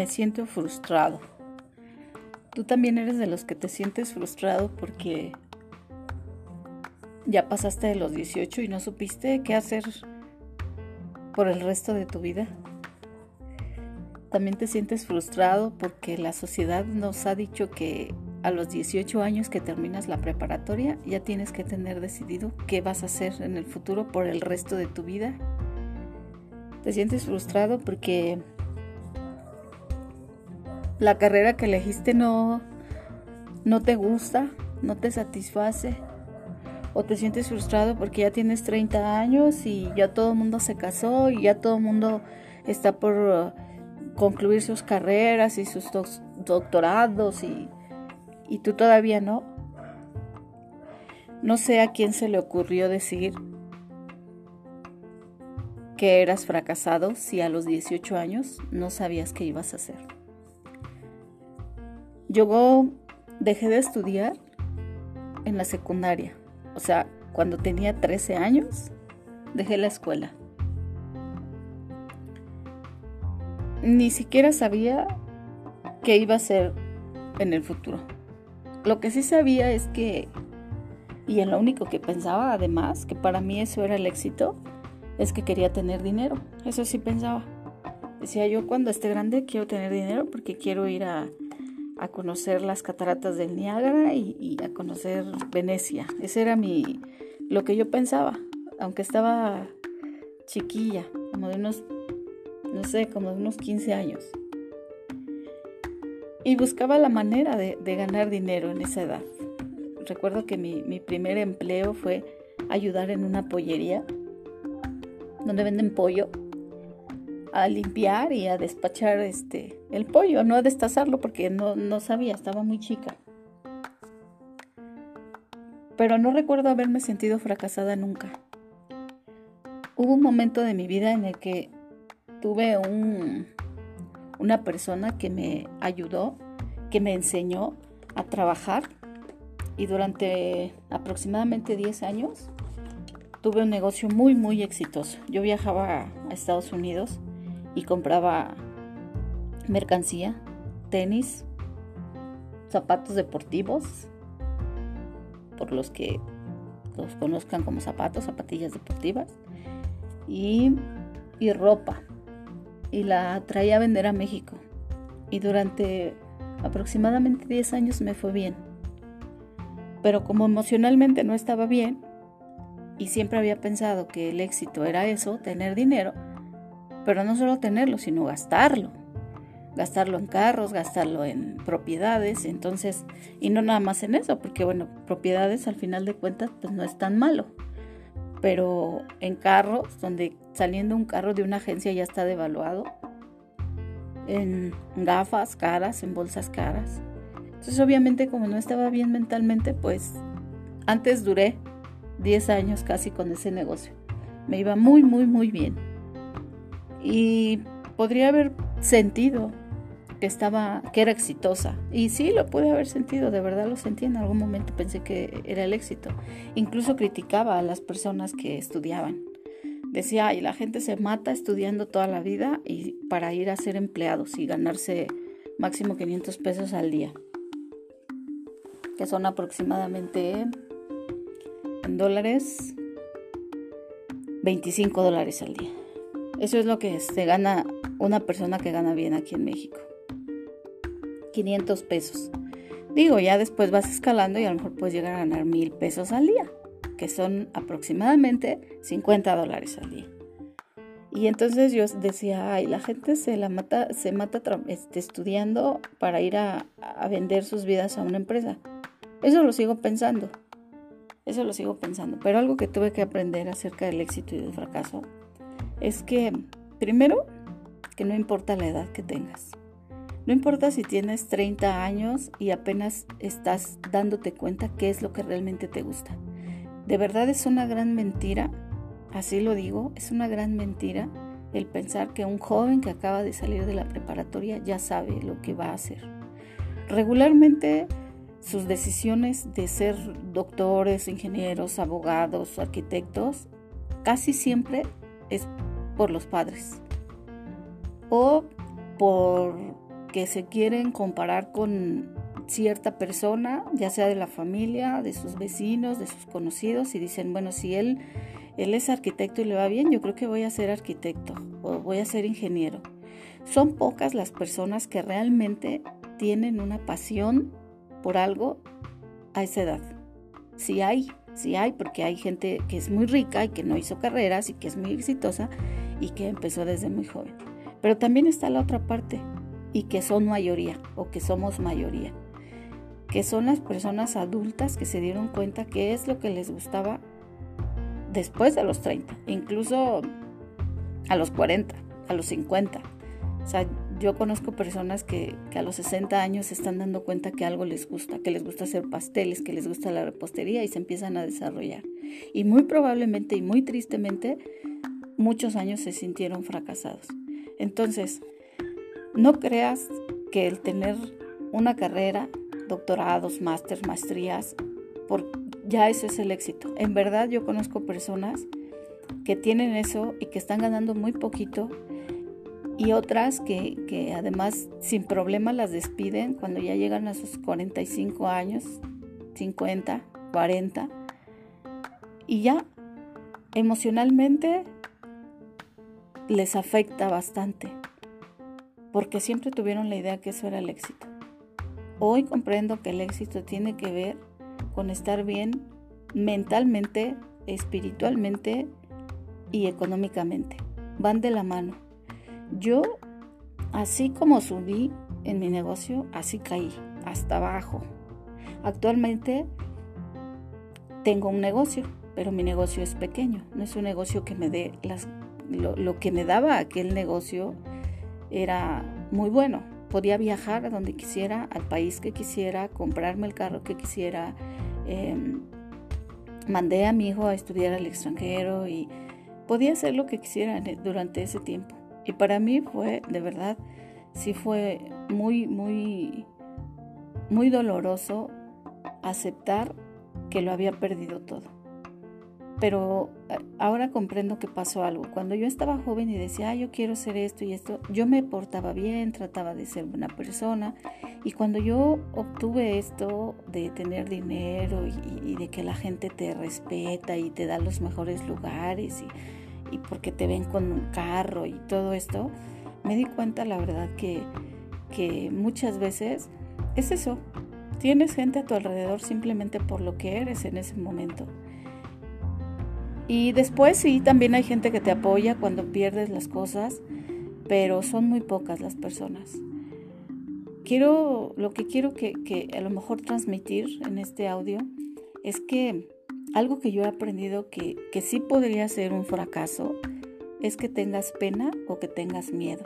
me siento frustrado. Tú también eres de los que te sientes frustrado porque ya pasaste de los 18 y no supiste qué hacer por el resto de tu vida. También te sientes frustrado porque la sociedad nos ha dicho que a los 18 años que terminas la preparatoria ya tienes que tener decidido qué vas a hacer en el futuro por el resto de tu vida. Te sientes frustrado porque la carrera que elegiste no, no te gusta, no te satisface. O te sientes frustrado porque ya tienes 30 años y ya todo el mundo se casó y ya todo el mundo está por uh, concluir sus carreras y sus doctorados y, y tú todavía no. No sé a quién se le ocurrió decir que eras fracasado si a los 18 años no sabías qué ibas a hacer. Yo dejé de estudiar en la secundaria. O sea, cuando tenía 13 años, dejé la escuela. Ni siquiera sabía qué iba a hacer en el futuro. Lo que sí sabía es que, y en lo único que pensaba además, que para mí eso era el éxito, es que quería tener dinero. Eso sí pensaba. Decía yo, cuando esté grande quiero tener dinero porque quiero ir a a conocer las cataratas del Niágara y, a conocer Venecia. Ese era mi, lo que yo pensaba, aunque estaba chiquilla, como de unos, no sé, como de unos 15 años. Y buscaba la manera de, ganar dinero en esa edad. Recuerdo que mi, mi primer empleo fue ayudar en una pollería donde venden pollo a limpiar y a despachar este el pollo, no a destazarlo porque no, no sabía, estaba muy chica. Pero no recuerdo haberme sentido fracasada nunca. Hubo un momento de mi vida en el que tuve un, una persona que me ayudó, que me enseñó a trabajar y durante aproximadamente 10 años tuve un negocio muy muy exitoso. Yo viajaba a Estados Unidos y compraba mercancía, tenis, zapatos deportivos, por los que los conozcan como zapatos, zapatillas deportivas, y, ropa. Y la traía a vender a México. Y durante aproximadamente 10 años me fue bien. Pero como emocionalmente no estaba bien, y siempre había pensado que el éxito era eso, tener dinero, pero no solo tenerlo, sino gastarlo. Gastarlo en carros, gastarlo en propiedades, entonces, y no nada más en eso, porque bueno, propiedades al final de cuentas pues no es tan malo. Pero en carros, donde saliendo un carro de una agencia ya está devaluado, en gafas caras, en bolsas caras. Entonces obviamente como no estaba bien mentalmente, pues antes duré 10 años casi con ese negocio. Me iba muy, muy, muy bien y podría haber sentido que estaba que era exitosa. Y sí lo pude haber sentido de verdad lo sentí en algún momento pensé que era el éxito. Incluso criticaba a las personas que estudiaban. Decía ay la gente se mata estudiando toda la vida y para ir a ser empleados y ganarse máximo 500 pesos al día que son aproximadamente en dólares 25 dólares al día eso es lo que se gana una persona que gana bien aquí en México. 500 pesos. Digo, ya después vas escalando y a lo mejor puedes llegar a ganar mil pesos al día, que son aproximadamente 50 dólares al día. Y entonces yo decía, ay, la gente se la mata, se mata este, estudiando para ir a, a vender sus vidas a una empresa. Eso lo sigo pensando. Eso lo sigo pensando. Pero algo que tuve que aprender acerca del éxito y del fracaso es que, primero, que no importa la edad que tengas. No importa si tienes 30 años y apenas estás dándote cuenta qué es lo que realmente te gusta. De verdad es una gran mentira, así lo digo, es una gran mentira el pensar que un joven que acaba de salir de la preparatoria ya sabe lo que va a hacer. Regularmente sus decisiones de ser doctores, ingenieros, abogados, arquitectos, casi siempre es por los padres o por que se quieren comparar con cierta persona, ya sea de la familia, de sus vecinos, de sus conocidos, y dicen, bueno, si él, él es arquitecto y le va bien, yo creo que voy a ser arquitecto o voy a ser ingeniero. Son pocas las personas que realmente tienen una pasión por algo a esa edad. Si hay, si hay, porque hay gente que es muy rica y que no hizo carreras y que es muy exitosa y que empezó desde muy joven. Pero también está la otra parte y que son mayoría o que somos mayoría que son las personas adultas que se dieron cuenta que es lo que les gustaba después de los 30, incluso a los 40, a los 50. O sea, yo conozco personas que, que, a los 60 años se están dando cuenta que algo les gusta, que les gusta hacer pasteles, que les gusta la repostería y se empiezan a desarrollar. Y muy probablemente y muy tristemente, muchos años se sintieron fracasados. Entonces, no creas que el tener una carrera doctorados, máster, maestrías, por, ya eso es el éxito. En verdad yo conozco personas que tienen eso y que están ganando muy poquito y otras que, que además sin problema las despiden cuando ya llegan a sus 45 años, 50, 40 y ya emocionalmente les afecta bastante porque siempre tuvieron la idea que eso era el éxito. Hoy comprendo que el éxito tiene que ver con estar bien mentalmente, espiritualmente y económicamente. Van de la mano. Yo, así como subí en mi negocio, así caí, hasta abajo. Actualmente tengo un negocio, pero mi negocio es pequeño. No es un negocio que me dé las... Lo, que me daba aquel negocio era muy bueno podía viajar a donde quisiera, al país que quisiera, comprarme el carro que quisiera. Em, mandé a mi hijo a estudiar al extranjero y podía hacer lo que quisiera durante ese tiempo. Y para mí fue, de verdad, sí fue muy, muy, muy doloroso aceptar que lo había perdido todo pero ahora comprendo que pasó algo. Cuando yo estaba joven y decía, ah, yo quiero ser esto y esto, yo me portaba bien, trataba de ser buena persona. Y cuando yo obtuve esto de tener dinero y, de que la gente te respeta y te da los mejores lugares y, y, porque te ven con un carro y todo esto, me di cuenta, la verdad, que, que muchas veces es eso. Tienes gente a tu alrededor simplemente por lo que eres en ese momento. Y después sí, también hay gente que te apoya cuando pierdes las cosas, pero son muy pocas las personas. Quiero, lo que quiero que, que a lo mejor transmitir en este audio es que algo que yo he aprendido que, que sí podría ser un fracaso es que tengas pena o que tengas miedo.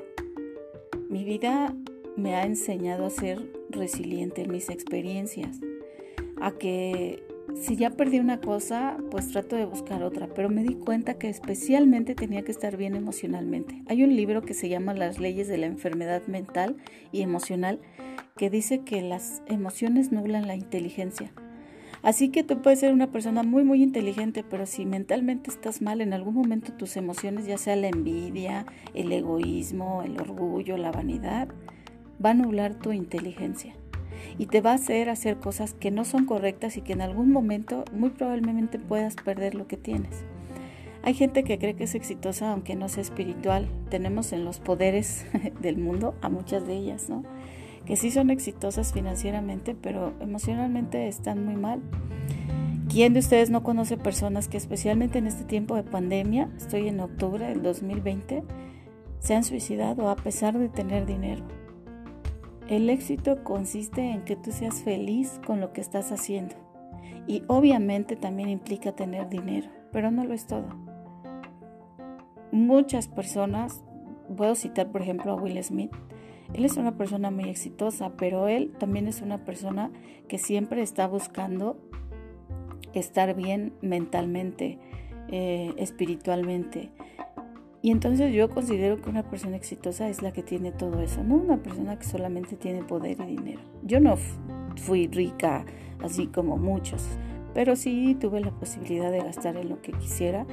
Mi vida me ha enseñado a ser resiliente en mis experiencias, a que si ya perdí una cosa, pues trato de buscar otra, pero me di cuenta que especialmente tenía que estar bien emocionalmente. Hay un libro que se llama Las leyes de la enfermedad mental y emocional que dice que las emociones nublan la inteligencia. Así que tú puedes ser una persona muy muy inteligente, pero si mentalmente estás mal, en algún momento tus emociones, ya sea la envidia, el egoísmo, el orgullo, la vanidad, va a nublar tu inteligencia y te va a hacer hacer cosas que no son correctas y que en algún momento muy probablemente puedas perder lo que tienes. Hay gente que cree que es exitosa aunque no sea espiritual. Tenemos en los poderes del mundo a muchas de ellas, ¿no? Que sí son exitosas financieramente, pero emocionalmente están muy mal. ¿Quién de ustedes no conoce personas que especialmente en este tiempo de pandemia, estoy en octubre del 2020, se han suicidado a pesar de tener dinero? El éxito consiste en que tú seas feliz con lo que estás haciendo. Y obviamente también implica tener dinero, pero no lo es todo. Muchas personas, puedo citar por ejemplo a Will Smith, él es una persona muy exitosa, pero él también es una persona que siempre está buscando estar bien mentalmente, eh, espiritualmente, y entonces yo considero que una persona exitosa es la que tiene todo eso, no una persona que solamente tiene poder y dinero. Yo no fui rica así como muchos, pero sí tuve la posibilidad de gastar en lo que quisiera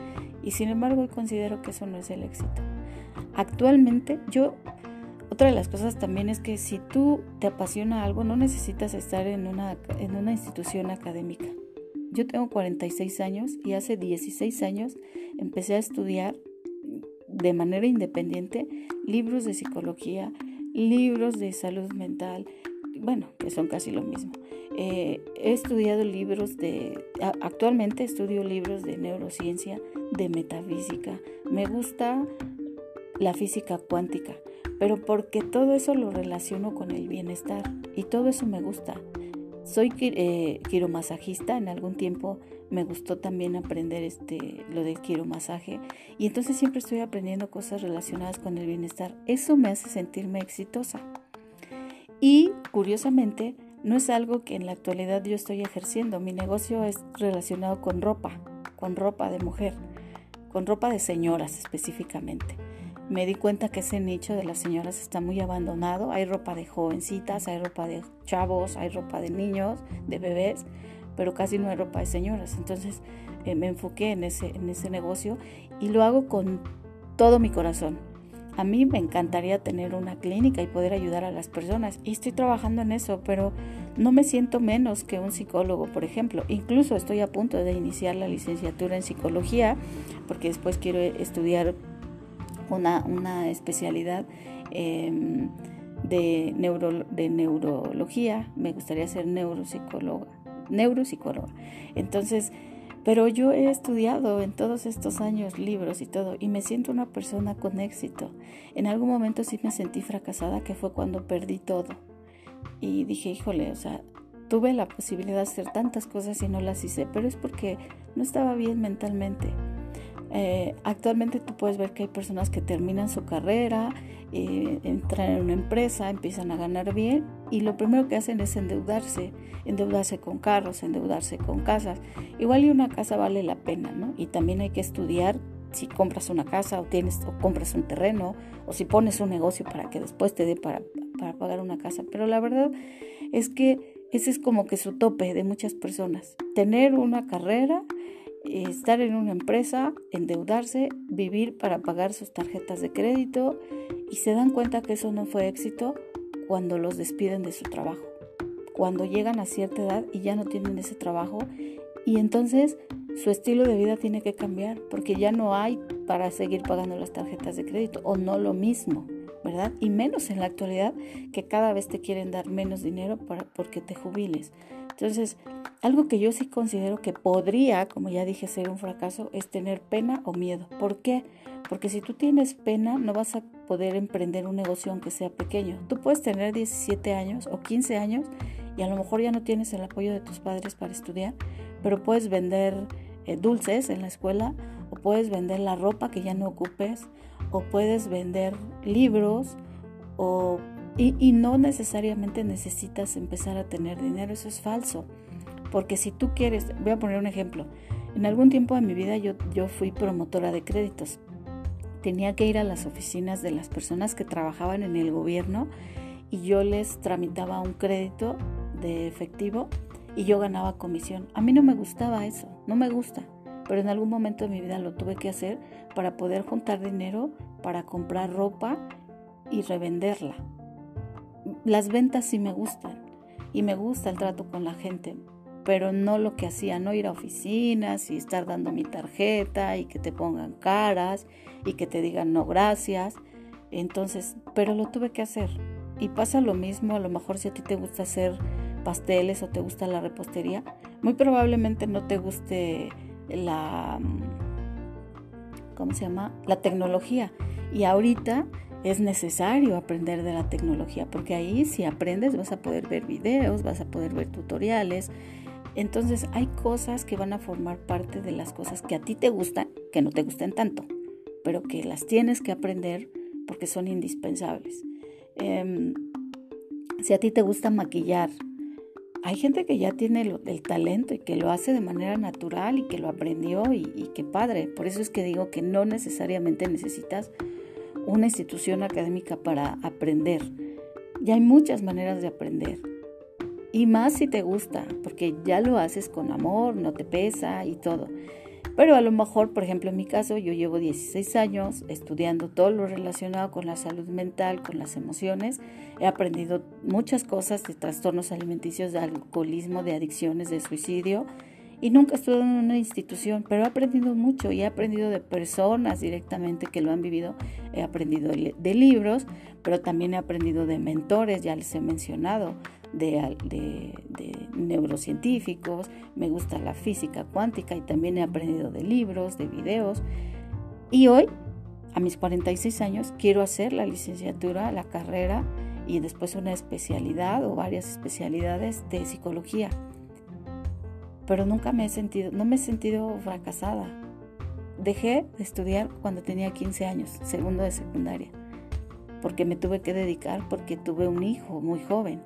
y sin embargo considero que eso no es el éxito. Actualmente yo otra de las cosas también es que si tú te apasiona algo, no necesitas estar en una, en una institución académica. Yo tengo 46 años y hace 16 años empecé a estudiar de manera independiente libros de psicología, libros de salud mental, bueno, que son casi lo mismo. Eh, he estudiado libros de, actualmente estudio libros de neurociencia, de metafísica. Me gusta la física cuántica, pero porque todo eso lo relaciono con el bienestar y todo eso me gusta. Soy eh, quiromasajista, en algún tiempo me gustó también aprender este, lo del quiromasaje y entonces siempre estoy aprendiendo cosas relacionadas con el bienestar. Eso me hace sentirme exitosa. Y curiosamente, no es algo que en la actualidad yo estoy ejerciendo. Mi negocio es relacionado con ropa, con ropa de mujer, con ropa de señoras específicamente me di cuenta que ese nicho de las señoras está muy abandonado. Hay ropa de jovencitas, hay ropa de chavos, hay ropa de niños, de bebés, pero casi no hay ropa de señoras. Entonces eh, me enfoqué en ese, en ese negocio y lo hago con todo mi corazón. A mí me encantaría tener una clínica y poder ayudar a las personas y estoy trabajando en eso, pero no me siento menos que un psicólogo, por ejemplo. Incluso estoy a punto de iniciar la licenciatura en psicología porque después quiero estudiar una, especialidad em, de, neuro, de neurología, me gustaría ser neuropsicóloga, neuropsicóloga. Entonces, pero yo he estudiado en todos estos años libros y todo y me siento una persona con éxito. En algún momento sí me sentí fracasada, que fue cuando perdí todo. Y dije, híjole, o sea, tuve la posibilidad de hacer tantas cosas y no las hice, pero es porque no estaba bien mentalmente. Eh, actualmente tú puedes ver que hay personas que terminan su carrera, eh, entran en una empresa, empiezan a ganar bien y lo primero que hacen es endeudarse, endeudarse con carros, endeudarse con casas. Igual y una casa vale la pena, ¿no? Y también hay que estudiar si compras una casa o tienes o compras un terreno o si pones un negocio para que después te dé para, para pagar una casa. Pero la verdad es que ese es como que su tope de muchas personas. Tener una carrera estar en una empresa, endeudarse, vivir para pagar sus tarjetas de crédito y se dan cuenta que eso no fue éxito cuando los despiden de su trabajo, cuando llegan a cierta edad y ya no tienen ese trabajo y entonces su estilo de vida tiene que cambiar porque ya no hay para seguir pagando las tarjetas de crédito o no lo mismo. ¿verdad? Y menos en la actualidad que cada vez te quieren dar menos dinero para, porque te jubiles. Entonces, algo que yo sí considero que podría, como ya dije, ser un fracaso es tener pena o miedo. ¿Por qué? Porque si tú tienes pena, no vas a poder emprender un negocio aunque sea pequeño. Tú puedes tener 17 años o 15 años y a lo mejor ya no tienes el apoyo de tus padres para estudiar, pero puedes vender eh, dulces en la escuela o puedes vender la ropa que ya no ocupes o puedes vender libros o y, no necesariamente necesitas empezar a tener dinero, eso es falso. Porque si tú quieres, voy a poner un ejemplo. En algún tiempo de mi vida yo, yo fui promotora de créditos. Tenía que ir a las oficinas de las personas que trabajaban en el gobierno y yo les tramitaba un crédito de efectivo y yo ganaba comisión. A mí no me gustaba eso, no me gusta, pero en algún momento de mi vida lo tuve que hacer para poder juntar dinero para comprar ropa y revenderla las ventas sí me gustan y me gusta el trato con la gente, pero no lo que hacía, no ir a oficinas y estar dando mi tarjeta y que te pongan caras y que te digan no gracias. Entonces, pero lo tuve que hacer. Y pasa lo mismo, a lo mejor si a ti te gusta hacer pasteles o te gusta la repostería, muy probablemente no te guste la ¿cómo se llama? la tecnología. Y ahorita es necesario aprender de la tecnología, porque ahí si aprendes vas a poder ver videos, vas a poder ver tutoriales. Entonces hay cosas que van a formar parte de las cosas que a ti te gustan, que no te gusten tanto, pero que las tienes que aprender porque son indispensables. Em, si a ti te gusta maquillar, hay gente que ya tiene el, talento y que lo hace de manera natural y que lo aprendió y, y padre. Por eso es que digo que no necesariamente necesitas una institución académica para aprender. Y hay muchas maneras de aprender. Y más si te gusta, porque ya lo haces con amor, no te pesa y todo. Pero a lo mejor, por ejemplo, en mi caso, yo llevo 16 años estudiando todo lo relacionado con la salud mental, con las emociones. He aprendido muchas cosas de trastornos alimenticios, de alcoholismo, de adicciones, de suicidio. Y nunca estuve en una institución, pero he aprendido mucho y he aprendido de personas directamente que lo han vivido. He aprendido de libros, pero también he aprendido de mentores, ya les he mencionado, de, neurocientíficos, me gusta la física cuántica y también he aprendido de libros, de videos. Y hoy, a mis 46 años, quiero hacer la licenciatura, la carrera y después una especialidad o varias especialidades de psicología. Pero nunca me he sentido, no me he sentido fracasada. Dejé de estudiar cuando tenía 15 años, segundo de secundaria, porque me tuve que dedicar porque tuve un hijo muy joven.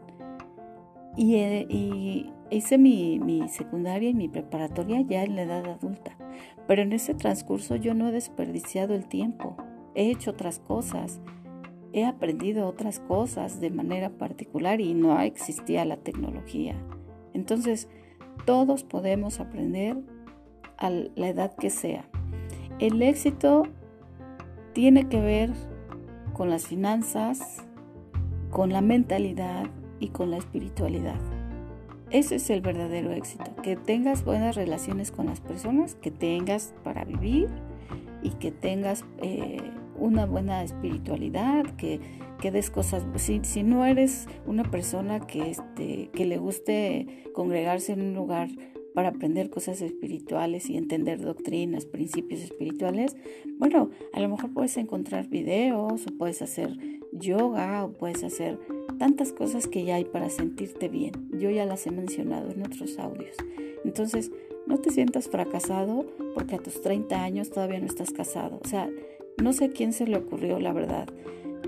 Eh, y, hice mi, secundaria y mi preparatoria ya en la edad adulta. Pero en ese transcurso yo no he desperdiciado el tiempo. He hecho otras cosas. He aprendido otras cosas de manera particular y no existía la tecnología. Entonces, todos podemos aprender a la edad que sea. El éxito tiene que ver con las finanzas, con la mentalidad, y con la espiritualidad. Ese es el verdadero éxito, que tengas buenas relaciones con las personas, que tengas para vivir y que tengas eh, una buena espiritualidad, que, que des cosas. Si, si, no eres una persona que, este, que le guste congregarse en un lugar para aprender cosas espirituales y entender doctrinas, principios espirituales, bueno, a lo mejor puedes encontrar videos o puedes hacer yoga o puedes hacer tantas cosas que ya hay para sentirte bien. Yo ya las he mencionado en otros audios. Entonces, no te sientas fracasado porque a tus 30 años todavía no estás casado. O sea, no sé a quién se le ocurrió, la verdad.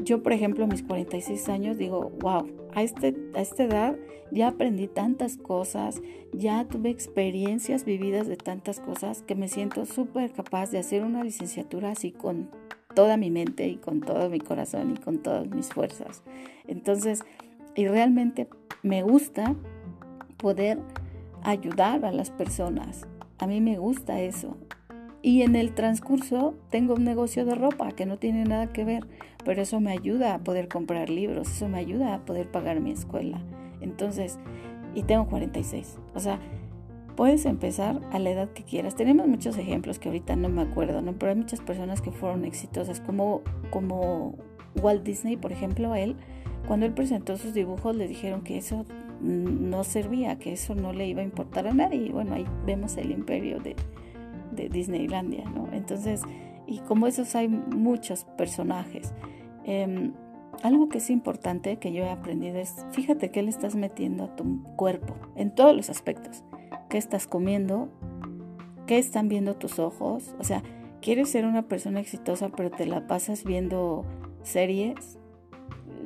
Yo, por ejemplo, a mis 46 años digo, wow, a, este, a esta edad ya aprendí tantas cosas, ya tuve experiencias vividas de tantas cosas que me siento súper capaz de hacer una licenciatura así con toda mi mente y con todo mi corazón y con todas mis fuerzas. Entonces, y realmente me gusta poder ayudar a las personas. A mí me gusta eso. Y en el transcurso tengo un negocio de ropa que no tiene nada que ver, pero eso me ayuda a poder comprar libros, eso me ayuda a poder pagar mi escuela. Entonces, y tengo 46. O sea, puedes empezar a la edad que quieras. Tenemos muchos ejemplos que ahorita no me acuerdo, ¿no? Pero hay muchas personas que fueron exitosas, como, como Walt Disney, por ejemplo, él, cuando él presentó sus dibujos, le dijeron que eso no servía, que eso no le iba a importar a nadie. Y bueno, ahí vemos el imperio de, de Disneylandia, ¿no? Entonces, y como esos hay muchos personajes. Em, algo que es importante que yo he aprendido es, fíjate qué le estás metiendo a tu cuerpo en todos los aspectos qué estás comiendo, qué están viendo tus ojos. O sea, quieres ser una persona exitosa, pero te la pasas viendo series,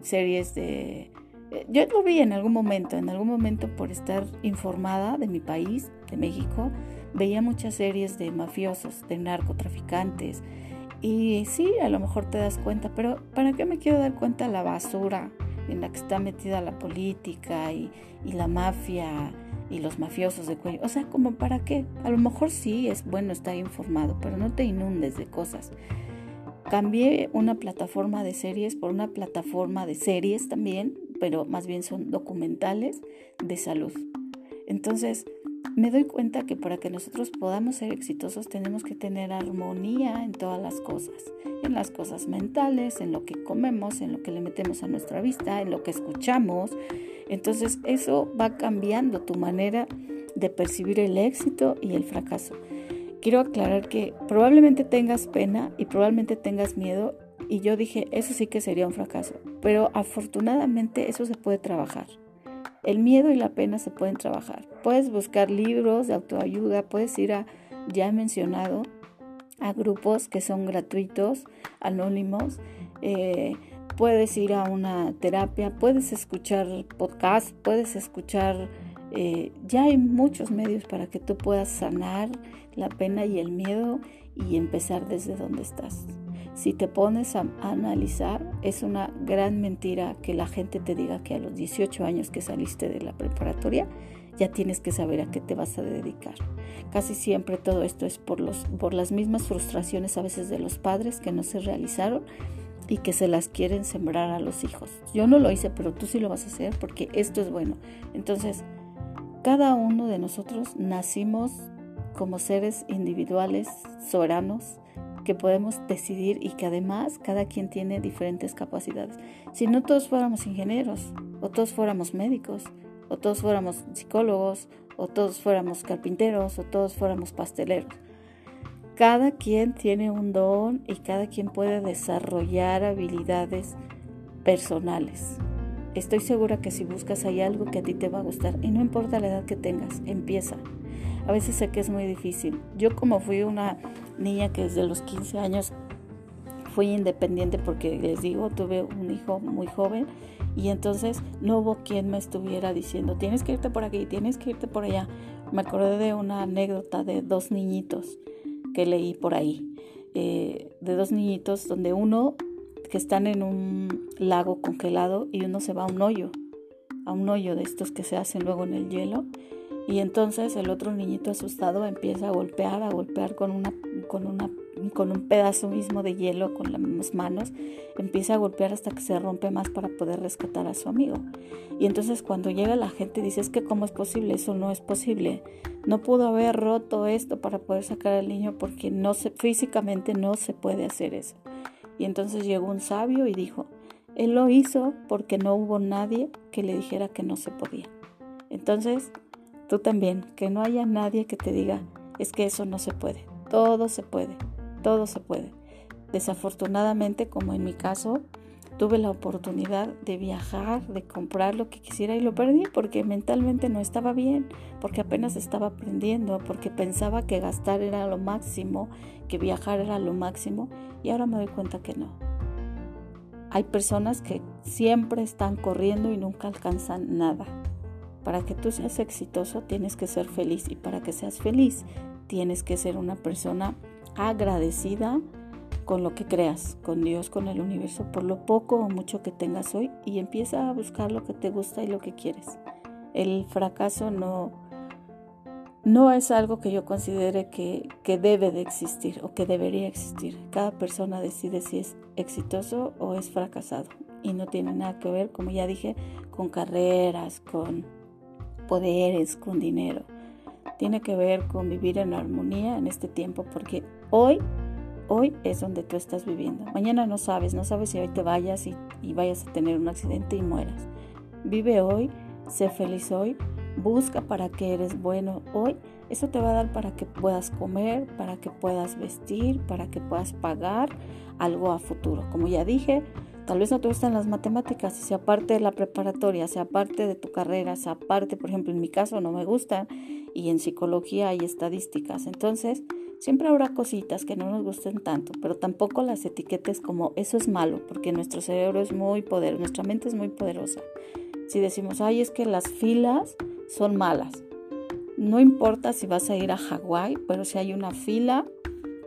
series de... Eh, yo lo vi en algún momento, en algún momento por estar informada de mi país, de México, veía muchas series de mafiosos, de narcotraficantes. Y sí, a lo mejor te das cuenta, pero ¿para qué me quiero dar cuenta la basura en la que está metida la política y, y la mafia y los mafiosos de cuello. O sea, como para qué? A lo mejor sí es bueno estar informado, pero no te inundes de cosas. Cambié una plataforma de series por una plataforma de series también, pero más bien son documentales de salud. Entonces, me doy cuenta que para que nosotros podamos ser exitosos tenemos que tener armonía en todas las cosas, en las cosas mentales, en lo que comemos, en lo que le metemos a nuestra vista, en lo que escuchamos. Entonces eso va cambiando tu manera de percibir el éxito y el fracaso. Quiero aclarar que probablemente tengas pena y probablemente tengas miedo y yo dije, eso sí que sería un fracaso, pero afortunadamente eso se puede trabajar. El miedo y la pena se pueden trabajar. Puedes buscar libros de autoayuda, puedes ir a, ya mencionado, a grupos que son gratuitos, anónimos. Eh, puedes ir a una terapia, puedes escuchar podcast, puedes escuchar, eh, ya hay muchos medios para que tú puedas sanar la pena y el miedo y empezar desde donde estás. Si te pones a analizar, es una gran mentira que la gente te diga que a los 18 años que saliste de la preparatoria ya tienes que saber a qué te vas a dedicar. Casi siempre todo esto es por, los, por las mismas frustraciones a veces de los padres que no se realizaron y que se las quieren sembrar a los hijos. Yo no lo hice, pero tú sí lo vas a hacer porque esto es bueno. Entonces, cada uno de nosotros nacimos como seres individuales, soberanos, que podemos decidir y que además cada quien tiene diferentes capacidades. Si no todos fuéramos ingenieros, o todos fuéramos médicos, o todos fuéramos psicólogos, o todos fuéramos carpinteros, o todos fuéramos pasteleros. Cada quien tiene un don y cada quien puede desarrollar habilidades personales. Estoy segura que si buscas hay algo que a ti te va a gustar y no importa la edad que tengas, empieza. A veces sé que es muy difícil. Yo como fui una niña que desde los 15 años fui independiente porque les digo, tuve un hijo muy joven y entonces no hubo quien me estuviera diciendo, tienes que irte por aquí, tienes que irte por allá. Me acordé de una anécdota de dos niñitos que leí por ahí, eh, de dos niñitos donde uno que están en un lago congelado y uno se va a un hoyo, a un hoyo de estos que se hacen luego en el hielo y entonces el otro niñito asustado empieza a golpear, a golpear con una, con una, con un pedazo mismo de hielo con las manos, empieza a golpear hasta que se rompe más para poder rescatar a su amigo. Y entonces cuando llega la gente dice, es que cómo es posible, eso no es posible. No pudo haber roto esto para poder sacar al niño porque no se, físicamente no se puede hacer eso. Y entonces llegó un sabio y dijo, él lo hizo porque no hubo nadie que le dijera que no se podía. Entonces, Tú también, que no haya nadie que te diga, es que eso no se puede. Todo se puede, todo se puede. Desafortunadamente, como en mi caso, tuve la oportunidad de viajar, de comprar lo que quisiera y lo perdí porque mentalmente no estaba bien, porque apenas estaba aprendiendo, porque pensaba que gastar era lo máximo, que viajar era lo máximo y ahora me doy cuenta que no. Hay personas que siempre están corriendo y nunca alcanzan nada. Para que tú seas exitoso tienes que ser feliz y para que seas feliz tienes que ser una persona agradecida con lo que creas, con Dios, con el universo, por lo poco o mucho que tengas hoy y empieza a buscar lo que te gusta y lo que quieres. El fracaso no, no es algo que yo considere que, que debe de existir o que debería existir. Cada persona decide si es exitoso o es fracasado y no tiene nada que ver, como ya dije, con carreras, con poderes, con dinero. Tiene que ver con vivir en armonía en este tiempo porque hoy, hoy es donde tú estás viviendo. Mañana no sabes, no sabes si hoy te vayas y, y vayas a tener un accidente y mueras. Vive hoy, sé feliz hoy, busca para que eres bueno hoy. Eso te va a dar para que puedas comer, para que puedas vestir, para que puedas pagar algo a futuro. Como ya dije, Tal vez no te gustan las matemáticas, sea parte de la preparatoria, sea parte de tu carrera, sea parte, por ejemplo, en mi caso no me gustan y en psicología hay estadísticas. Entonces, siempre habrá cositas que no nos gusten tanto, pero tampoco las etiquetes como eso es malo, porque nuestro cerebro es muy poderoso, nuestra mente es muy poderosa. Si decimos, ay, es que las filas son malas. No importa si vas a ir a Hawái, pero si hay una fila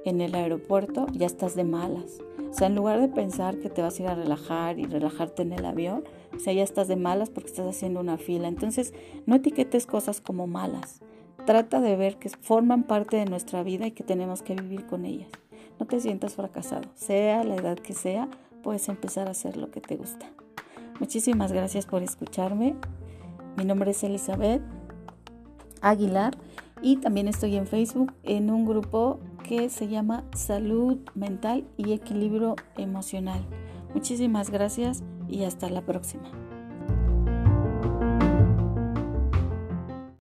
en el aeropuerto, ya estás de malas. O sea, en lugar de pensar que te vas a ir a relajar y relajarte en el avión, o sea, ya estás de malas porque estás haciendo una fila. Entonces, no etiquetes cosas como malas. Trata de ver que forman parte de nuestra vida y que tenemos que vivir con ellas. No te sientas fracasado. Sea la edad que sea, puedes empezar a hacer lo que te gusta. Muchísimas gracias por escucharme. Mi nombre es Elizabeth Aguilar y también estoy en Facebook en un grupo que se llama Salud Mental y Equilibrio Emocional. Muchísimas gracias y hasta la próxima.